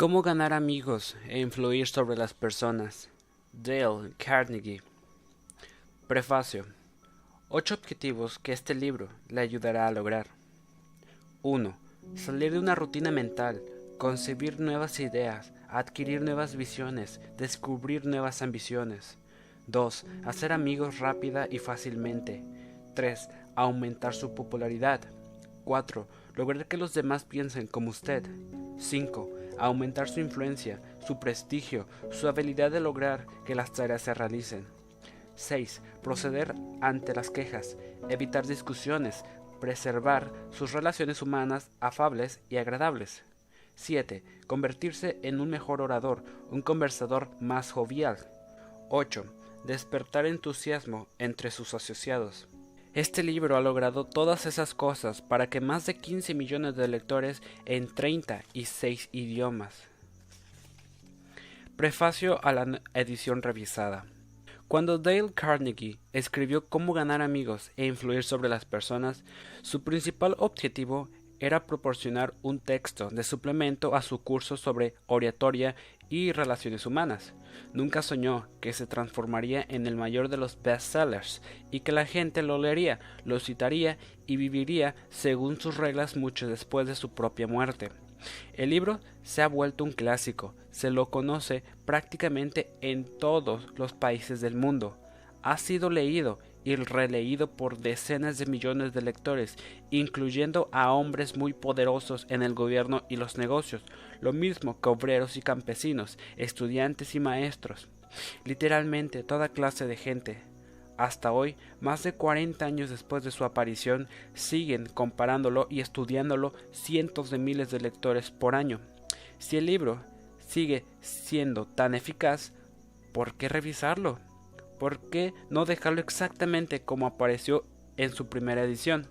Cómo ganar amigos e influir sobre las personas. Dale Carnegie. Prefacio. Ocho objetivos que este libro le ayudará a lograr. 1. Salir de una rutina mental, concebir nuevas ideas, adquirir nuevas visiones, descubrir nuevas ambiciones. 2. Hacer amigos rápida y fácilmente. 3. Aumentar su popularidad. 4. Lograr que los demás piensen como usted. 5 aumentar su influencia, su prestigio, su habilidad de lograr que las tareas se realicen. 6. Proceder ante las quejas, evitar discusiones, preservar sus relaciones humanas afables y agradables. 7. Convertirse en un mejor orador, un conversador más jovial. 8. Despertar entusiasmo entre sus asociados. Este libro ha logrado todas esas cosas para que más de 15 millones de lectores en 36 idiomas. Prefacio a la edición revisada. Cuando Dale Carnegie escribió Cómo ganar amigos e influir sobre las personas, su principal objetivo era proporcionar un texto de suplemento a su curso sobre oratoria y relaciones humanas. Nunca soñó que se transformaría en el mayor de los bestsellers y que la gente lo leería, lo citaría y viviría según sus reglas mucho después de su propia muerte. El libro se ha vuelto un clásico, se lo conoce prácticamente en todos los países del mundo. Ha sido leído y releído por decenas de millones de lectores, incluyendo a hombres muy poderosos en el gobierno y los negocios, lo mismo que obreros y campesinos, estudiantes y maestros, literalmente toda clase de gente. Hasta hoy, más de 40 años después de su aparición, siguen comparándolo y estudiándolo cientos de miles de lectores por año. Si el libro sigue siendo tan eficaz, ¿por qué revisarlo? ¿Por qué no dejarlo exactamente como apareció en su primera edición?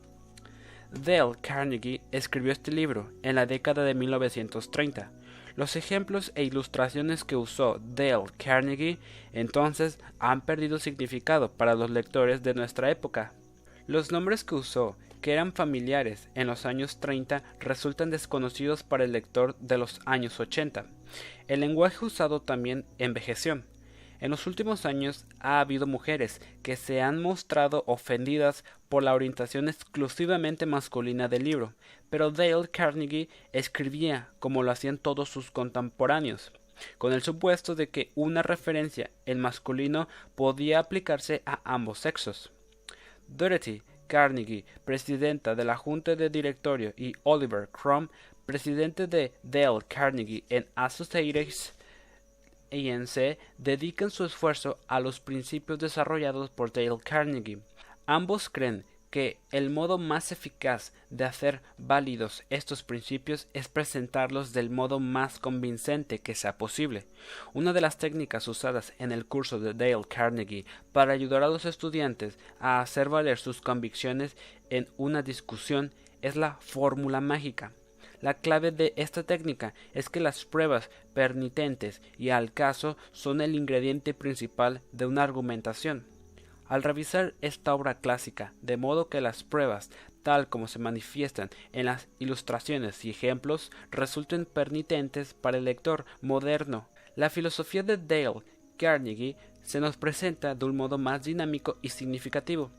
Dale Carnegie escribió este libro en la década de 1930. Los ejemplos e ilustraciones que usó Dale Carnegie entonces han perdido significado para los lectores de nuestra época. Los nombres que usó, que eran familiares en los años 30, resultan desconocidos para el lector de los años 80. El lenguaje usado también envejeció. En los últimos años ha habido mujeres que se han mostrado ofendidas por la orientación exclusivamente masculina del libro, pero Dale Carnegie escribía como lo hacían todos sus contemporáneos, con el supuesto de que una referencia en masculino podía aplicarse a ambos sexos. Dorothy Carnegie, presidenta de la Junta de Directorio, y Oliver Crumb, presidente de Dale Carnegie and ANC dedican su esfuerzo a los principios desarrollados por Dale Carnegie. Ambos creen que el modo más eficaz de hacer válidos estos principios es presentarlos del modo más convincente que sea posible. Una de las técnicas usadas en el curso de Dale Carnegie para ayudar a los estudiantes a hacer valer sus convicciones en una discusión es la fórmula mágica. La clave de esta técnica es que las pruebas permitentes y al caso son el ingrediente principal de una argumentación. Al revisar esta obra clásica, de modo que las pruebas, tal como se manifiestan en las ilustraciones y ejemplos, resulten permitentes para el lector moderno, la filosofía de Dale Carnegie se nos presenta de un modo más dinámico y significativo.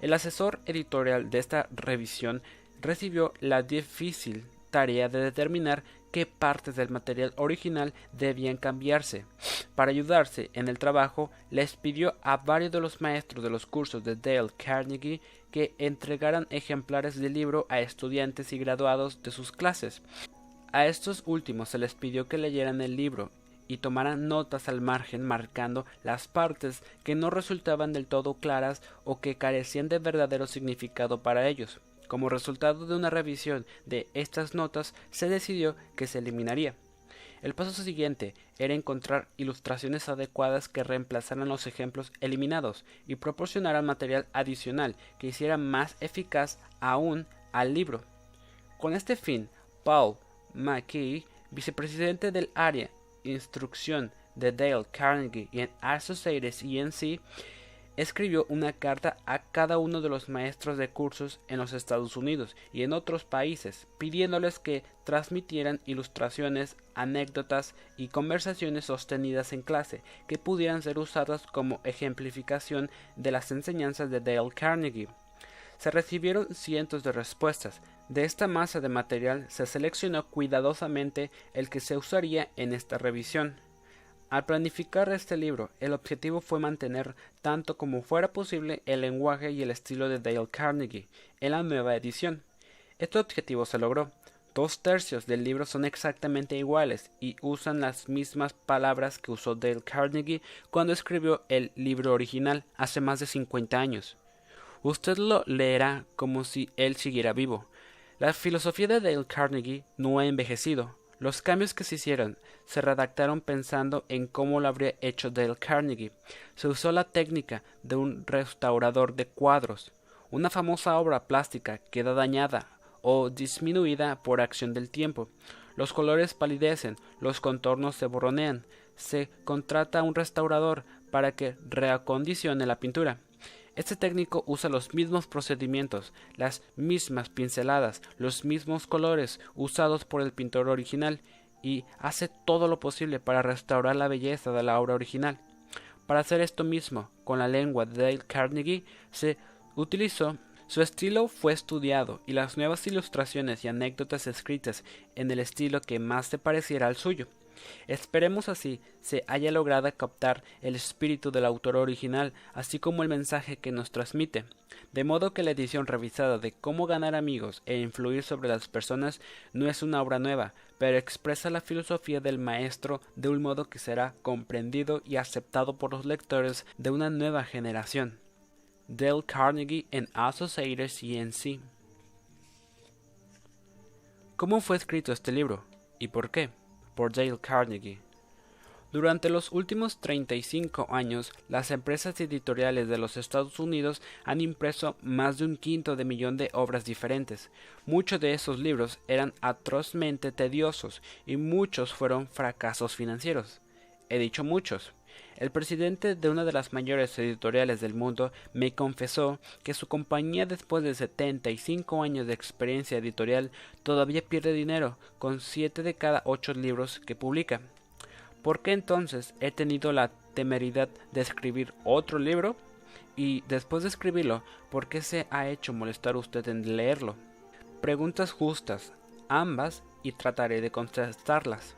El asesor editorial de esta revisión recibió la difícil tarea de determinar qué partes del material original debían cambiarse. Para ayudarse en el trabajo, les pidió a varios de los maestros de los cursos de Dale Carnegie que entregaran ejemplares del libro a estudiantes y graduados de sus clases. A estos últimos se les pidió que leyeran el libro y tomaran notas al margen marcando las partes que no resultaban del todo claras o que carecían de verdadero significado para ellos. Como resultado de una revisión de estas notas, se decidió que se eliminaría. El paso siguiente era encontrar ilustraciones adecuadas que reemplazaran los ejemplos eliminados y proporcionaran material adicional que hiciera más eficaz aún al libro. Con este fin, Paul McKee, vicepresidente del área Instrucción de Dale Carnegie y en Associates ENC, escribió una carta a cada uno de los maestros de cursos en los Estados Unidos y en otros países, pidiéndoles que transmitieran ilustraciones, anécdotas y conversaciones sostenidas en clase que pudieran ser usadas como ejemplificación de las enseñanzas de Dale Carnegie. Se recibieron cientos de respuestas. De esta masa de material se seleccionó cuidadosamente el que se usaría en esta revisión. Al planificar este libro, el objetivo fue mantener tanto como fuera posible el lenguaje y el estilo de Dale Carnegie en la nueva edición. Este objetivo se logró. Dos tercios del libro son exactamente iguales y usan las mismas palabras que usó Dale Carnegie cuando escribió el libro original hace más de 50 años. Usted lo leerá como si él siguiera vivo. La filosofía de Dale Carnegie no ha envejecido. Los cambios que se hicieron se redactaron pensando en cómo lo habría hecho Dale Carnegie. Se usó la técnica de un restaurador de cuadros. Una famosa obra plástica queda dañada o disminuida por acción del tiempo. Los colores palidecen, los contornos se borronean. Se contrata a un restaurador para que reacondicione la pintura. Este técnico usa los mismos procedimientos, las mismas pinceladas, los mismos colores usados por el pintor original y hace todo lo posible para restaurar la belleza de la obra original. Para hacer esto mismo con la lengua de Dale Carnegie se utilizó su estilo fue estudiado y las nuevas ilustraciones y anécdotas escritas en el estilo que más se pareciera al suyo. Esperemos así se haya logrado captar el espíritu del autor original, así como el mensaje que nos transmite, de modo que la edición revisada de Cómo ganar amigos e influir sobre las personas no es una obra nueva, pero expresa la filosofía del maestro de un modo que será comprendido y aceptado por los lectores de una nueva generación. Dale Carnegie en Associated CNC. ¿Cómo fue escrito este libro? ¿Y por qué? Por Dale Carnegie. Durante los últimos 35 años, las empresas editoriales de los Estados Unidos han impreso más de un quinto de millón de obras diferentes. Muchos de esos libros eran atrozmente tediosos y muchos fueron fracasos financieros. He dicho muchos. El presidente de una de las mayores editoriales del mundo me confesó que su compañía después de 75 años de experiencia editorial todavía pierde dinero con 7 de cada 8 libros que publica. ¿Por qué entonces he tenido la temeridad de escribir otro libro? Y después de escribirlo, ¿por qué se ha hecho molestar usted en leerlo? Preguntas justas, ambas, y trataré de contestarlas.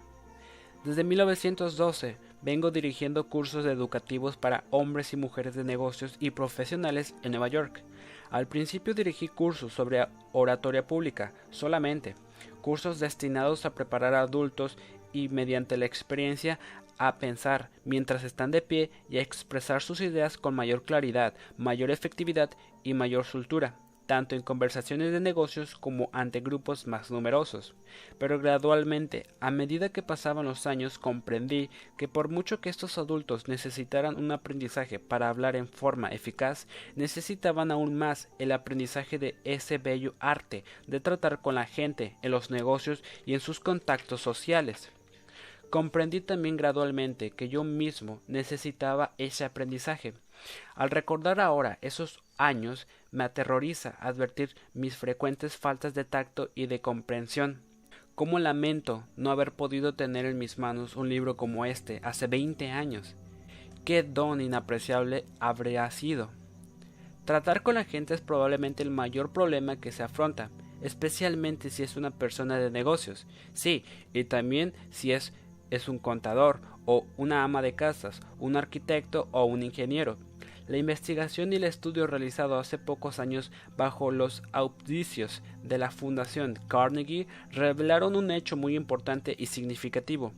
Desde 1912 vengo dirigiendo cursos educativos para hombres y mujeres de negocios y profesionales en Nueva York. Al principio dirigí cursos sobre oratoria pública solamente, cursos destinados a preparar a adultos y mediante la experiencia a pensar mientras están de pie y a expresar sus ideas con mayor claridad, mayor efectividad y mayor soltura tanto en conversaciones de negocios como ante grupos más numerosos. Pero gradualmente, a medida que pasaban los años, comprendí que por mucho que estos adultos necesitaran un aprendizaje para hablar en forma eficaz, necesitaban aún más el aprendizaje de ese bello arte de tratar con la gente en los negocios y en sus contactos sociales. Comprendí también gradualmente que yo mismo necesitaba ese aprendizaje. Al recordar ahora esos años, me aterroriza advertir mis frecuentes faltas de tacto y de comprensión. Cómo lamento no haber podido tener en mis manos un libro como este hace veinte años. Qué don inapreciable habría sido. Tratar con la gente es probablemente el mayor problema que se afronta, especialmente si es una persona de negocios. Sí, y también si es, es un contador o una ama de casas, un arquitecto o un ingeniero. La investigación y el estudio realizado hace pocos años bajo los auspicios de la Fundación Carnegie revelaron un hecho muy importante y significativo,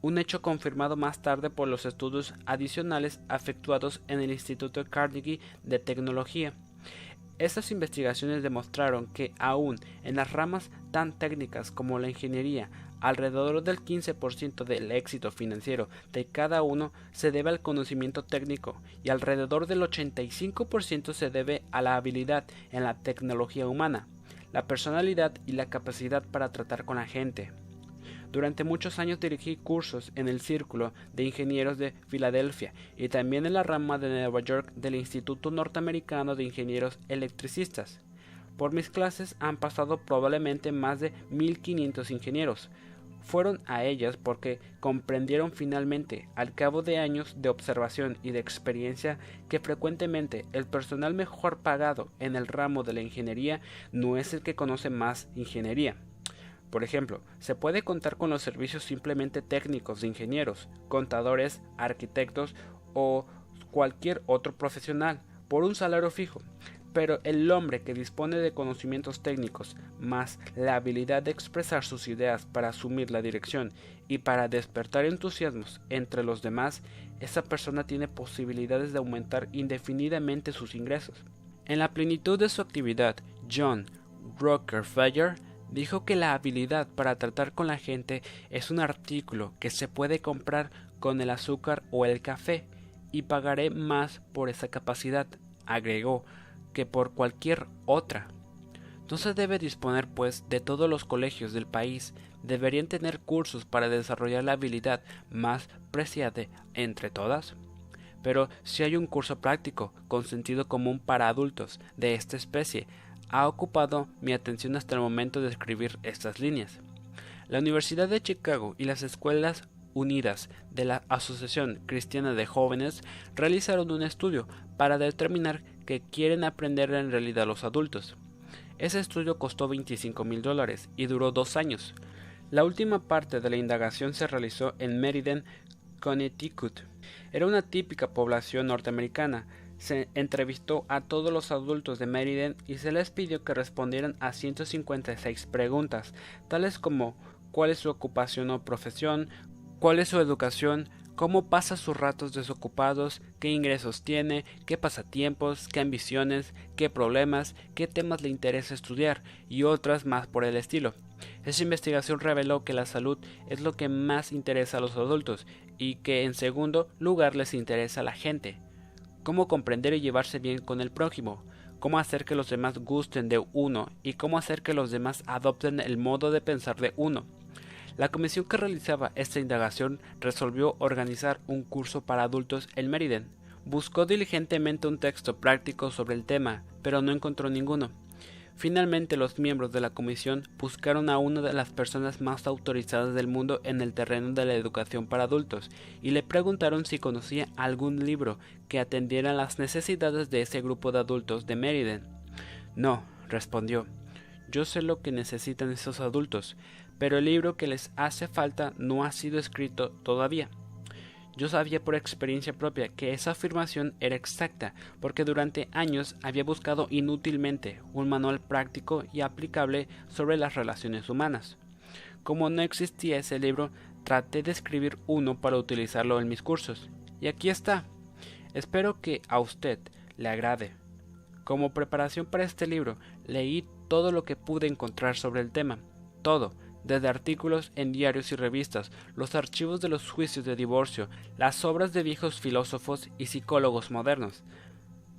un hecho confirmado más tarde por los estudios adicionales efectuados en el Instituto Carnegie de Tecnología. Estas investigaciones demostraron que aún en las ramas tan técnicas como la ingeniería, Alrededor del 15% del éxito financiero de cada uno se debe al conocimiento técnico y alrededor del 85% se debe a la habilidad en la tecnología humana, la personalidad y la capacidad para tratar con la gente. Durante muchos años dirigí cursos en el Círculo de Ingenieros de Filadelfia y también en la rama de Nueva York del Instituto Norteamericano de Ingenieros Electricistas. Por mis clases han pasado probablemente más de 1500 ingenieros. Fueron a ellas porque comprendieron finalmente, al cabo de años de observación y de experiencia, que frecuentemente el personal mejor pagado en el ramo de la ingeniería no es el que conoce más ingeniería. Por ejemplo, se puede contar con los servicios simplemente técnicos de ingenieros, contadores, arquitectos o cualquier otro profesional por un salario fijo, pero el hombre que dispone de conocimientos técnicos más la habilidad de expresar sus ideas para asumir la dirección y para despertar entusiasmos entre los demás, esa persona tiene posibilidades de aumentar indefinidamente sus ingresos. En la plenitud de su actividad, John Rockefeller dijo que la habilidad para tratar con la gente es un artículo que se puede comprar con el azúcar o el café y pagaré más por esa capacidad, agregó, que por cualquier otra. No se debe disponer, pues, de todos los colegios del país deberían tener cursos para desarrollar la habilidad más preciada entre todas. Pero si hay un curso práctico con sentido común para adultos de esta especie, ha ocupado mi atención hasta el momento de escribir estas líneas. La Universidad de Chicago y las escuelas unidas de la Asociación Cristiana de Jóvenes realizaron un estudio para determinar que quieren aprender en realidad los adultos. Ese estudio costó 25 mil dólares y duró dos años. La última parte de la indagación se realizó en Meriden, Connecticut. Era una típica población norteamericana. Se entrevistó a todos los adultos de Meriden y se les pidió que respondieran a 156 preguntas, tales como cuál es su ocupación o profesión, cuál es su educación, cómo pasa sus ratos desocupados, qué ingresos tiene, qué pasatiempos, qué ambiciones, qué problemas, qué temas le interesa estudiar y otras más por el estilo. Esa investigación reveló que la salud es lo que más interesa a los adultos y que en segundo lugar les interesa a la gente. Cómo comprender y llevarse bien con el prójimo, cómo hacer que los demás gusten de uno y cómo hacer que los demás adopten el modo de pensar de uno. La comisión que realizaba esta indagación resolvió organizar un curso para adultos en Meriden. Buscó diligentemente un texto práctico sobre el tema, pero no encontró ninguno. Finalmente los miembros de la comisión buscaron a una de las personas más autorizadas del mundo en el terreno de la educación para adultos y le preguntaron si conocía algún libro que atendiera las necesidades de ese grupo de adultos de Meriden. No, respondió. Yo sé lo que necesitan esos adultos, pero el libro que les hace falta no ha sido escrito todavía. Yo sabía por experiencia propia que esa afirmación era exacta, porque durante años había buscado inútilmente un manual práctico y aplicable sobre las relaciones humanas. Como no existía ese libro, traté de escribir uno para utilizarlo en mis cursos. Y aquí está. Espero que a usted le agrade. Como preparación para este libro, leí todo lo que pude encontrar sobre el tema. Todo, desde artículos en diarios y revistas, los archivos de los juicios de divorcio, las obras de viejos filósofos y psicólogos modernos.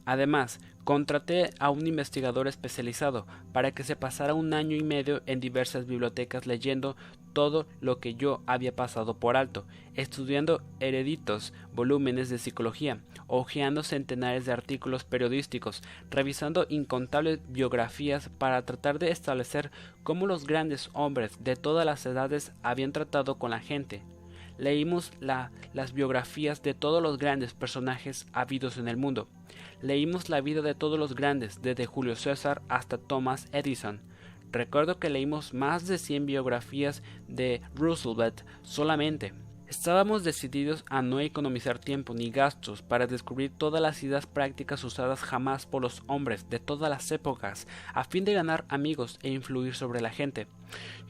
Además, contraté a un investigador especializado para que se pasara un año y medio en diversas bibliotecas leyendo todo lo que yo había pasado por alto, estudiando hereditos volúmenes de psicología, hojeando centenares de artículos periodísticos, revisando incontables biografías para tratar de establecer cómo los grandes hombres de todas las edades habían tratado con la gente. Leímos las biografías de todos los grandes personajes habidos en el mundo. Leímos la vida de todos los grandes, desde Julio César hasta Thomas Edison. Recuerdo que leímos más de 100 biografías de Roosevelt solamente. Estábamos decididos a no economizar tiempo ni gastos para descubrir todas las ideas prácticas usadas jamás por los hombres de todas las épocas, a fin de ganar amigos e influir sobre la gente.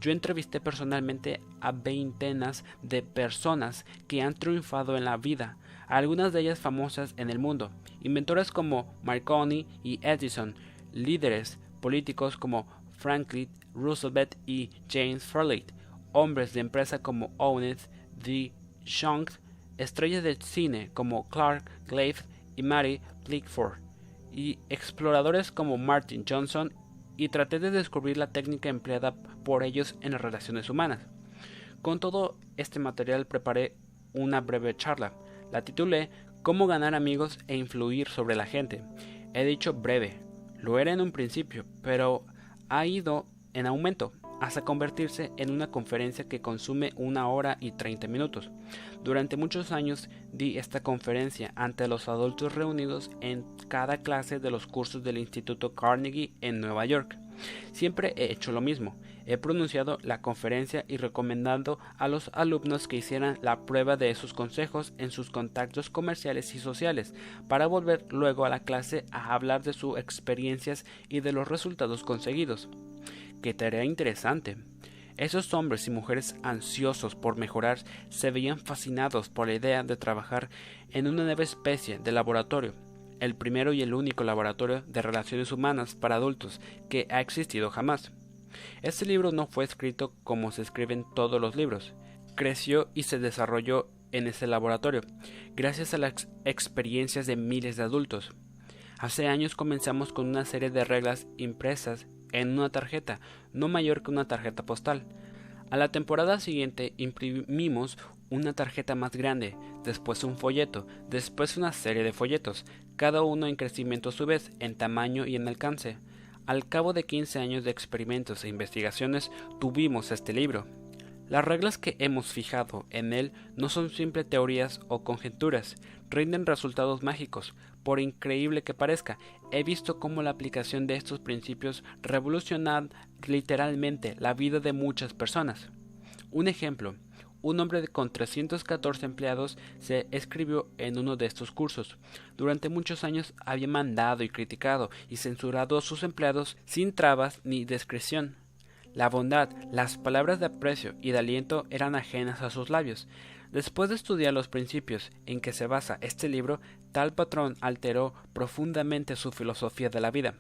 Yo entrevisté personalmente a veintenas de personas que han triunfado en la vida, algunas de ellas famosas en el mundo, inventores como Marconi y Edison, líderes políticos como Franklin Roosevelt y James Farley, hombres de empresa como Owen D. Shunk, estrellas del cine como Clark Glave y Mary Pickford, y exploradores como Martin Johnson, y traté de descubrir la técnica empleada por ellos en las relaciones humanas. Con todo este material preparé una breve charla. La titulé Cómo ganar amigos e influir sobre la gente. He dicho breve, lo era en un principio, pero ha ido en aumento hasta convertirse en una conferencia que consume una hora y 30 minutos. Durante muchos años di esta conferencia ante los adultos reunidos en cada clase de los cursos del Instituto Carnegie en Nueva York. Siempre he hecho lo mismo. He pronunciado la conferencia y recomendando a los alumnos que hicieran la prueba de esos consejos en sus contactos comerciales y sociales, para volver luego a la clase a hablar de sus experiencias y de los resultados conseguidos. Qué tarea interesante. Esos hombres y mujeres ansiosos por mejorar se veían fascinados por la idea de trabajar en una nueva especie de laboratorio, el primero y el único laboratorio de relaciones humanas para adultos que ha existido jamás. Este libro no fue escrito como se escriben todos los libros, creció y se desarrolló en ese laboratorio, gracias a las experiencias de miles de adultos. Hace años comenzamos con una serie de reglas impresas en una tarjeta, no mayor que una tarjeta postal. A la temporada siguiente imprimimos una tarjeta más grande, después un folleto, después una serie de folletos, cada uno en crecimiento a su vez, en tamaño y en alcance. Al cabo de 15 años de experimentos e investigaciones tuvimos este libro. Las reglas que hemos fijado en él no son simple teorías o conjeturas, rinden resultados mágicos, por increíble que parezca. He visto cómo la aplicación de estos principios revoluciona literalmente la vida de muchas personas. Un ejemplo, un hombre con 314 empleados se escribió en uno de estos cursos. Durante muchos años había mandado y criticado y censurado a sus empleados sin trabas ni discreción. La bondad, las palabras de aprecio y de aliento eran ajenas a sus labios. Después de estudiar los principios en que se basa este libro, tal patrón alteró profundamente su filosofía de la vida.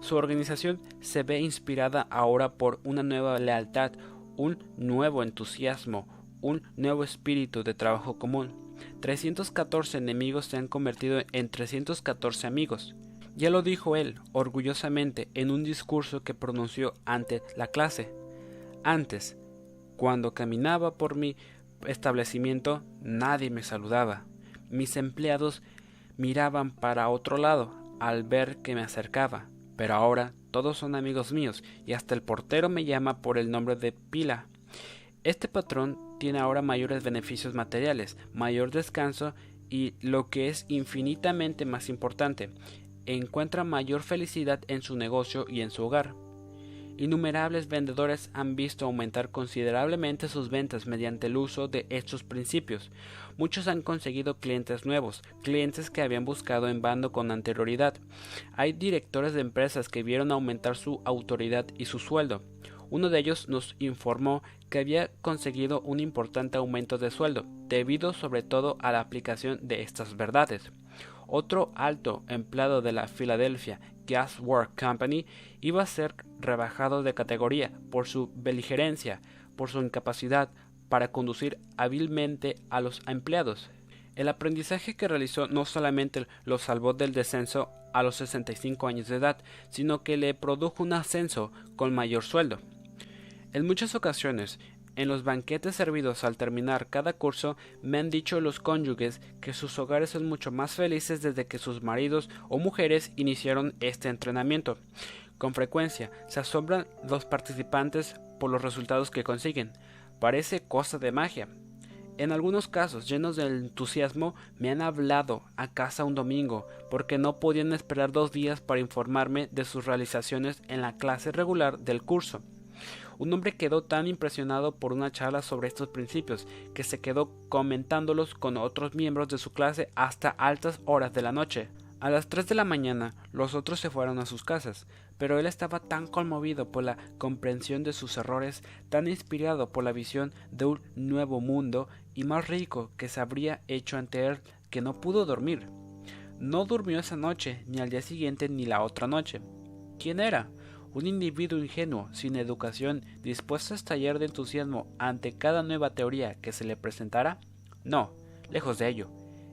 Su organización se ve inspirada ahora por una nueva lealtad, un nuevo entusiasmo, un nuevo espíritu de trabajo común. 314 enemigos se han convertido en 314 amigos. Ya lo dijo él orgullosamente en un discurso que pronunció ante la clase. Antes, cuando caminaba por mi establecimiento, nadie me saludaba. Mis empleados miraban para otro lado al ver que me acercaba, pero ahora todos son amigos míos y hasta el portero me llama por el nombre de Pila. Este patrón tiene ahora mayores beneficios materiales, mayor descanso y, lo que es infinitamente más importante, encuentra mayor felicidad en su negocio y en su hogar. Innumerables vendedores han visto aumentar considerablemente sus ventas mediante el uso de estos principios. Muchos han conseguido clientes nuevos, clientes que habían buscado en bando con anterioridad. Hay directores de empresas que vieron aumentar su autoridad y su sueldo. Uno de ellos nos informó que había conseguido un importante aumento de sueldo, debido sobre todo a la aplicación de estas verdades. Otro alto empleado de la Philadelphia Gas Work Company iba a ser rebajado de categoría por su beligerencia, por su incapacidad para conducir hábilmente a los empleados. El aprendizaje que realizó no solamente lo salvó del descenso a los 65 años de edad, sino que le produjo un ascenso con mayor sueldo. En muchas ocasiones, en los banquetes servidos al terminar cada curso me han dicho los cónyuges que sus hogares son mucho más felices desde que sus maridos o mujeres iniciaron este entrenamiento. Con frecuencia se asombran los participantes por los resultados que consiguen. Parece cosa de magia. En algunos casos, llenos de entusiasmo, me han hablado a casa un domingo porque no podían esperar dos días para informarme de sus realizaciones en la clase regular del curso. Un hombre quedó tan impresionado por una charla sobre estos principios que se quedó comentándolos con otros miembros de su clase hasta altas horas de la noche. A las 3 de la mañana los otros se fueron a sus casas, pero él estaba tan conmovido por la comprensión de sus errores, tan inspirado por la visión de un nuevo mundo y más rico que se habría hecho ante él que no pudo dormir. No durmió esa noche, ni al día siguiente, ni la otra noche. ¿Quién era? Un individuo ingenuo, sin educación, dispuesto a estallar de entusiasmo ante cada nueva teoría que se le presentara? No, lejos de ello.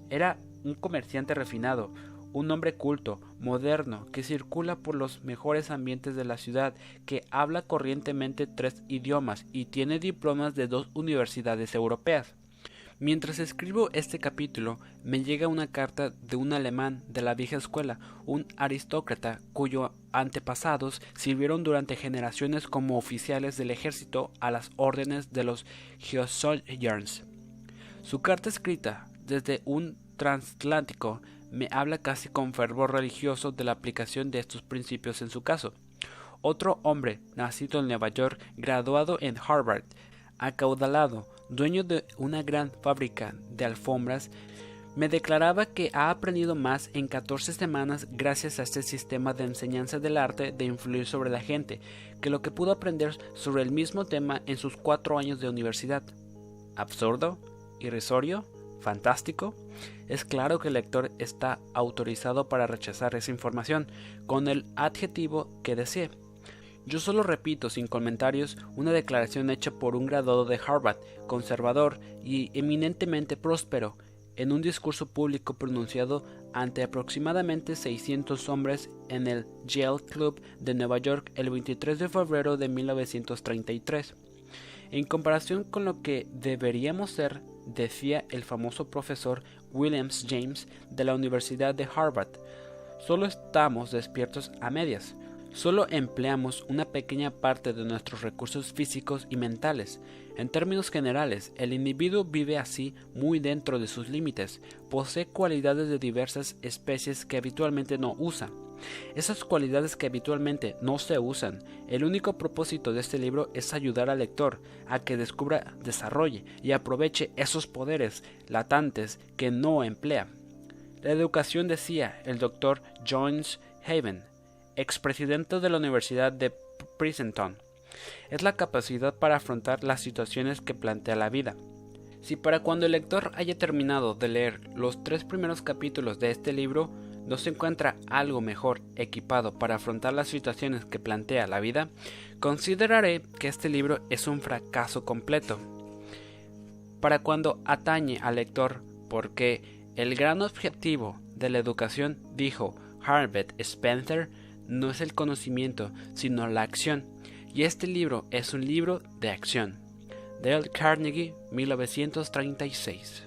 Era un comerciante refinado, un hombre culto, moderno, que circula por los mejores ambientes de la ciudad, que habla corrientemente tres idiomas y tiene diplomas de dos universidades europeas. Mientras escribo este capítulo, me llega una carta de un alemán de la vieja escuela, un aristócrata cuyos antepasados sirvieron durante generaciones como oficiales del ejército a las órdenes de los Hohenzollerns. Su carta escrita desde un transatlántico me habla casi con fervor religioso de la aplicación de estos principios en su caso. Otro hombre, nacido en Nueva York, graduado en Harvard, acaudalado, dueño de una gran fábrica de alfombras, me declaraba que ha aprendido más en 14 semanas gracias a este sistema de enseñanza del arte de influir sobre la gente que lo que pudo aprender sobre el mismo tema en sus cuatro años de universidad. ¿Absurdo? ¿Irrisorio? ¿Fantástico? Es claro que el lector está autorizado para rechazar esa información con el adjetivo que desee. Yo solo repito sin comentarios una declaración hecha por un graduado de Harvard, conservador y eminentemente próspero, en un discurso público pronunciado ante aproximadamente 600 hombres en el Yale Club de Nueva York el 23 de febrero de 1933. En comparación con lo que deberíamos ser, decía el famoso profesor Williams James de la Universidad de Harvard, solo estamos despiertos a medias. Solo empleamos una pequeña parte de nuestros recursos físicos y mentales. En términos generales, el individuo vive así muy dentro de sus límites, posee cualidades de diversas especies que habitualmente no usa. Esas cualidades que habitualmente no se usan, el único propósito de este libro es ayudar al lector a que descubra, desarrolle y aproveche esos poderes latentes que no emplea. La educación decía el doctor Jones Haven expresidente de la Universidad de Princeton, es la capacidad para afrontar las situaciones que plantea la vida. Si para cuando el lector haya terminado de leer los tres primeros capítulos de este libro no se encuentra algo mejor equipado para afrontar las situaciones que plantea la vida, consideraré que este libro es un fracaso completo. Para cuando atañe al lector, porque el gran objetivo de la educación, dijo Harvard Spencer, no es el conocimiento, sino la acción. Y este libro es un libro de acción. Dale Carnegie, 1936.